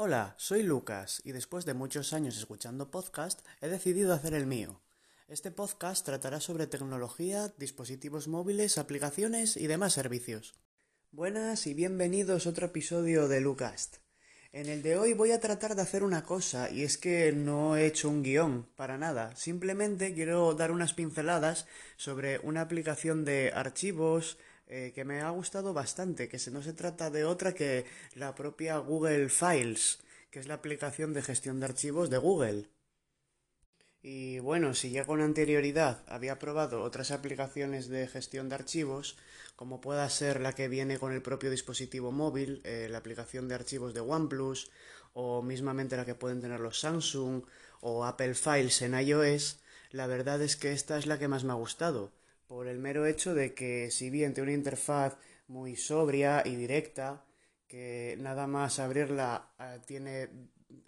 Hola, soy Lucas y después de muchos años escuchando podcast he decidido hacer el mío. Este podcast tratará sobre tecnología, dispositivos móviles, aplicaciones y demás servicios. Buenas y bienvenidos a otro episodio de Lucast. En el de hoy voy a tratar de hacer una cosa y es que no he hecho un guion para nada. Simplemente quiero dar unas pinceladas sobre una aplicación de archivos eh, que me ha gustado bastante, que no se trata de otra que la propia Google Files, que es la aplicación de gestión de archivos de Google. Y bueno, si ya con anterioridad había probado otras aplicaciones de gestión de archivos, como pueda ser la que viene con el propio dispositivo móvil, eh, la aplicación de archivos de OnePlus, o mismamente la que pueden tener los Samsung o Apple Files en iOS, la verdad es que esta es la que más me ha gustado, por el mero hecho de que si bien tiene una interfaz muy sobria y directa, que nada más abrirla eh, tiene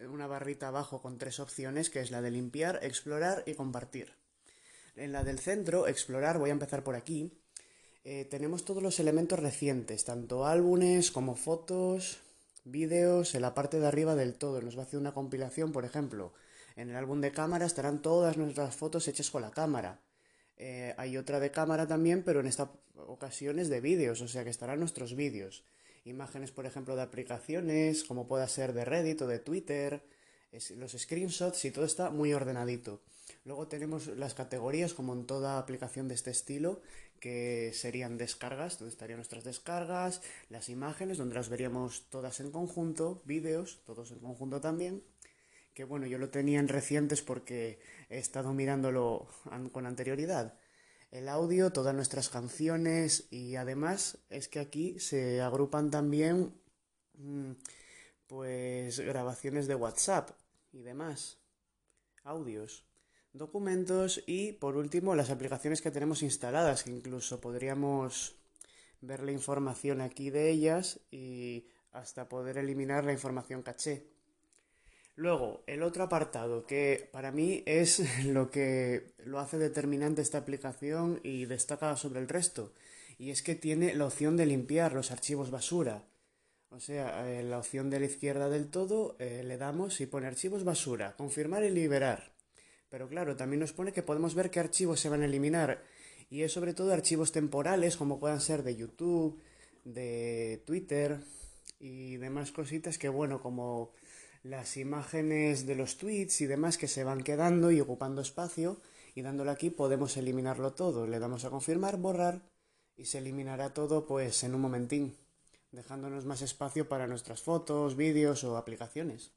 una barrita abajo con tres opciones, que es la de limpiar, explorar y compartir. En la del centro, explorar, voy a empezar por aquí, eh, tenemos todos los elementos recientes, tanto álbumes como fotos, vídeos, en la parte de arriba del todo. Nos va a hacer una compilación, por ejemplo. En el álbum de cámara estarán todas nuestras fotos hechas con la cámara. Eh, hay otra de cámara también, pero en esta ocasión es de vídeos, o sea que estarán nuestros vídeos. Imágenes, por ejemplo, de aplicaciones, como pueda ser de Reddit o de Twitter, los screenshots y todo está muy ordenadito. Luego tenemos las categorías, como en toda aplicación de este estilo, que serían descargas, donde estarían nuestras descargas, las imágenes, donde las veríamos todas en conjunto, vídeos, todos en conjunto también, que bueno, yo lo tenía en recientes porque he estado mirándolo con anterioridad. El audio, todas nuestras canciones y además es que aquí se agrupan también mm, pues grabaciones de WhatsApp y demás, audios documentos y por último las aplicaciones que tenemos instaladas, que incluso podríamos ver la información aquí de ellas y hasta poder eliminar la información caché. Luego, el otro apartado que para mí es lo que lo hace determinante esta aplicación y destaca sobre el resto, y es que tiene la opción de limpiar los archivos basura. O sea, eh, la opción de la izquierda del todo eh, le damos y pone archivos basura, confirmar y liberar. Pero claro, también nos pone que podemos ver qué archivos se van a eliminar. Y es sobre todo archivos temporales, como puedan ser de YouTube, de Twitter y demás cositas que, bueno, como las imágenes de los tweets y demás que se van quedando y ocupando espacio. Y dándole aquí podemos eliminarlo todo. Le damos a confirmar, borrar y se eliminará todo pues en un momentín, dejándonos más espacio para nuestras fotos, vídeos o aplicaciones.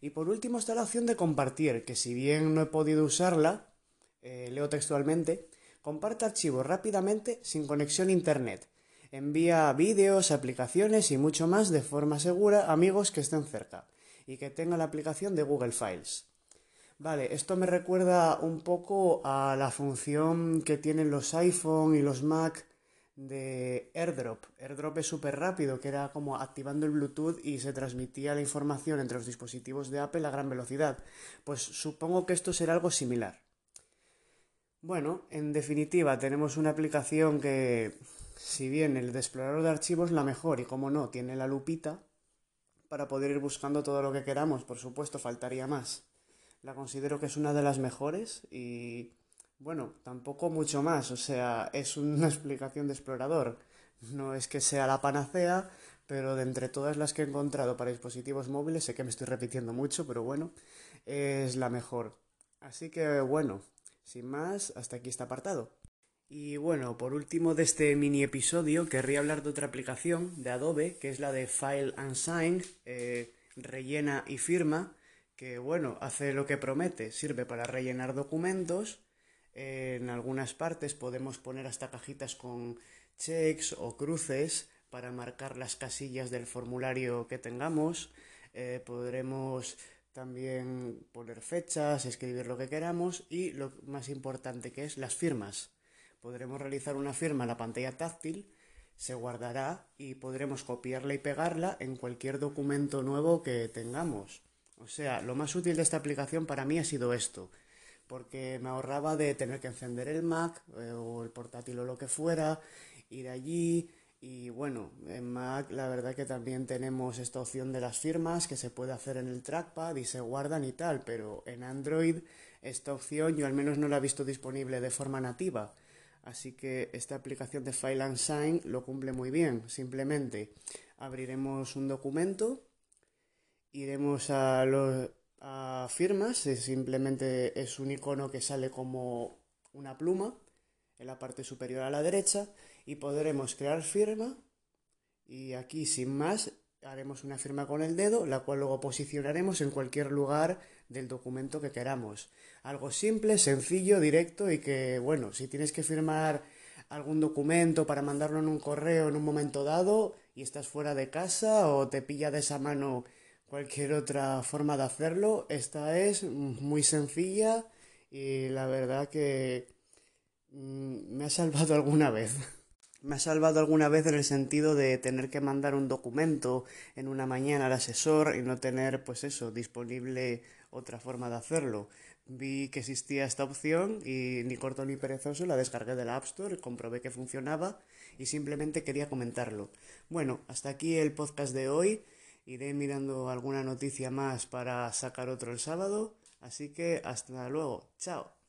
Y por último está la opción de compartir, que si bien no he podido usarla, eh, leo textualmente, comparte archivos rápidamente sin conexión a internet. Envía vídeos, aplicaciones y mucho más de forma segura a amigos que estén cerca y que tengan la aplicación de Google Files. Vale, esto me recuerda un poco a la función que tienen los iPhone y los Mac de AirDrop. AirDrop es súper rápido, que era como activando el Bluetooth y se transmitía la información entre los dispositivos de Apple a gran velocidad. Pues supongo que esto será algo similar. Bueno, en definitiva, tenemos una aplicación que, si bien el de explorador de archivos la mejor y como no, tiene la lupita para poder ir buscando todo lo que queramos, por supuesto, faltaría más. La considero que es una de las mejores y bueno, tampoco mucho más, o sea, es una explicación de explorador. No es que sea la panacea, pero de entre todas las que he encontrado para dispositivos móviles, sé que me estoy repitiendo mucho, pero bueno, es la mejor. Así que bueno, sin más, hasta aquí está apartado. Y bueno, por último de este mini episodio, querría hablar de otra aplicación de Adobe, que es la de File and Sign, eh, rellena y firma, que bueno, hace lo que promete, sirve para rellenar documentos en algunas partes podemos poner hasta cajitas con checks o cruces para marcar las casillas del formulario que tengamos. Eh, podremos también poner fechas, escribir lo que queramos y lo más importante que es las firmas. Podremos realizar una firma en la pantalla táctil, se guardará y podremos copiarla y pegarla en cualquier documento nuevo que tengamos. O sea, lo más útil de esta aplicación para mí ha sido esto, porque me ahorraba de tener que encender el Mac eh, o el portátil o lo que fuera, ir allí, Y bueno, en Mac la verdad que también tenemos esta opción de las firmas que se puede hacer en el trackpad y se guardan y tal, pero en Android esta opción yo al menos no la he visto disponible de forma nativa. Así que esta aplicación de File and Sign lo cumple muy bien. Simplemente abriremos un documento, iremos a, los, a firmas, simplemente es un icono que sale como una pluma en la parte superior a la derecha y podremos crear firma y aquí sin más haremos una firma con el dedo, la cual luego posicionaremos en cualquier lugar del documento que queramos. Algo simple, sencillo, directo y que, bueno, si tienes que firmar algún documento para mandarlo en un correo en un momento dado y estás fuera de casa o te pilla de esa mano cualquier otra forma de hacerlo, esta es muy sencilla y la verdad que mm, me ha salvado alguna vez. Me ha salvado alguna vez en el sentido de tener que mandar un documento en una mañana al asesor y no tener, pues eso, disponible otra forma de hacerlo. Vi que existía esta opción y ni corto ni perezoso la descargué de la App Store, comprobé que funcionaba y simplemente quería comentarlo. Bueno, hasta aquí el podcast de hoy. Iré mirando alguna noticia más para sacar otro el sábado. Así que hasta luego. Chao.